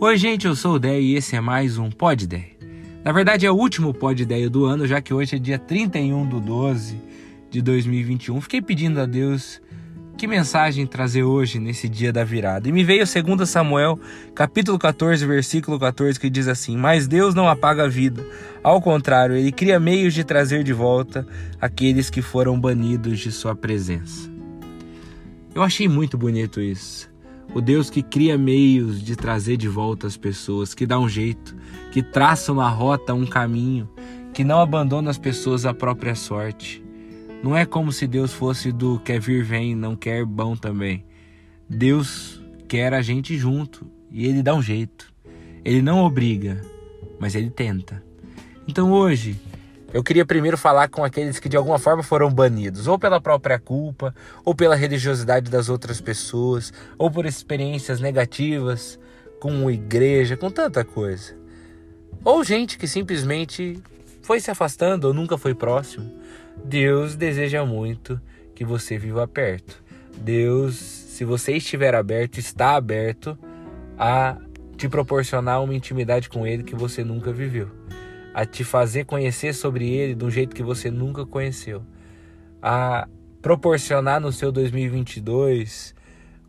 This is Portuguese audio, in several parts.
Oi, gente, eu sou o Dé e esse é mais um Pod Ideia. Na verdade, é o último Pod Ideia do ano, já que hoje é dia 31 do 12 de 2021. Fiquei pedindo a Deus que mensagem trazer hoje, nesse dia da virada. E me veio 2 Samuel, capítulo 14, versículo 14, que diz assim: Mas Deus não apaga a vida. Ao contrário, ele cria meios de trazer de volta aqueles que foram banidos de sua presença. Eu achei muito bonito isso. O Deus que cria meios de trazer de volta as pessoas, que dá um jeito, que traça uma rota, um caminho, que não abandona as pessoas à própria sorte. Não é como se Deus fosse do quer vir, vem, não quer bom também. Deus quer a gente junto e ele dá um jeito. Ele não obriga, mas ele tenta. Então hoje, eu queria primeiro falar com aqueles que de alguma forma foram banidos, ou pela própria culpa, ou pela religiosidade das outras pessoas, ou por experiências negativas com igreja, com tanta coisa. Ou gente que simplesmente foi se afastando ou nunca foi próximo. Deus deseja muito que você viva perto. Deus, se você estiver aberto, está aberto a te proporcionar uma intimidade com Ele que você nunca viveu a te fazer conhecer sobre ele de um jeito que você nunca conheceu, a proporcionar no seu 2022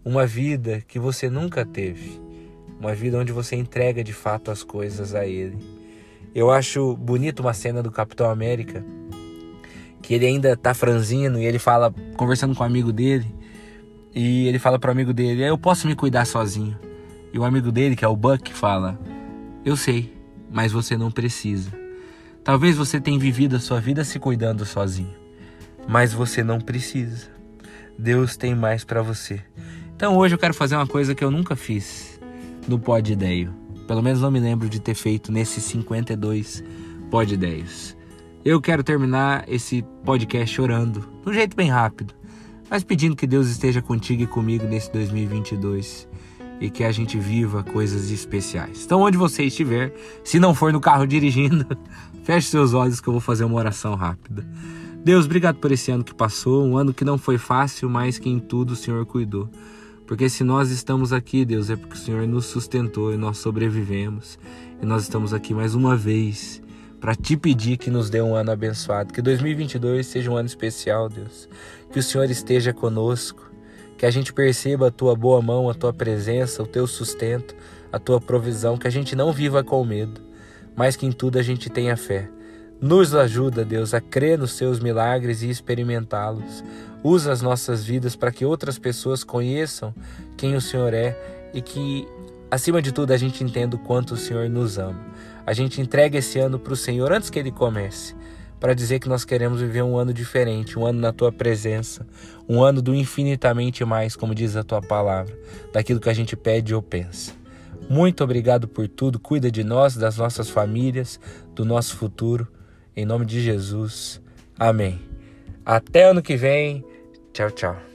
uma vida que você nunca teve, uma vida onde você entrega de fato as coisas a ele. Eu acho bonito uma cena do Capitão América que ele ainda tá franzino e ele fala conversando com um amigo dele e ele fala para o amigo dele: "Eu posso me cuidar sozinho". E o amigo dele, que é o Buck, fala: "Eu sei, mas você não precisa. Talvez você tenha vivido a sua vida se cuidando sozinho, mas você não precisa. Deus tem mais para você. Então hoje eu quero fazer uma coisa que eu nunca fiz no Pod Ideio. Pelo menos não me lembro de ter feito nesses 52 Pod Ideios. Eu quero terminar esse podcast orando, de um jeito bem rápido, mas pedindo que Deus esteja contigo e comigo nesse 2022 e que a gente viva coisas especiais. Então, onde você estiver, se não for no carro dirigindo, feche seus olhos que eu vou fazer uma oração rápida. Deus, obrigado por esse ano que passou, um ano que não foi fácil, mas que em tudo o Senhor cuidou. Porque se nós estamos aqui, Deus, é porque o Senhor nos sustentou e nós sobrevivemos. E nós estamos aqui mais uma vez para te pedir que nos dê um ano abençoado. Que 2022 seja um ano especial, Deus. Que o Senhor esteja conosco que a gente perceba a tua boa mão, a tua presença, o teu sustento, a tua provisão, que a gente não viva com medo, mas que em tudo a gente tenha fé. Nos ajuda, Deus, a crer nos seus milagres e experimentá-los. Usa as nossas vidas para que outras pessoas conheçam quem o Senhor é e que, acima de tudo, a gente entenda o quanto o Senhor nos ama. A gente entrega esse ano para o Senhor antes que ele comece para dizer que nós queremos viver um ano diferente, um ano na tua presença, um ano do infinitamente mais, como diz a tua palavra, daquilo que a gente pede ou pensa. Muito obrigado por tudo, cuida de nós, das nossas famílias, do nosso futuro. Em nome de Jesus. Amém. Até ano que vem. Tchau, tchau.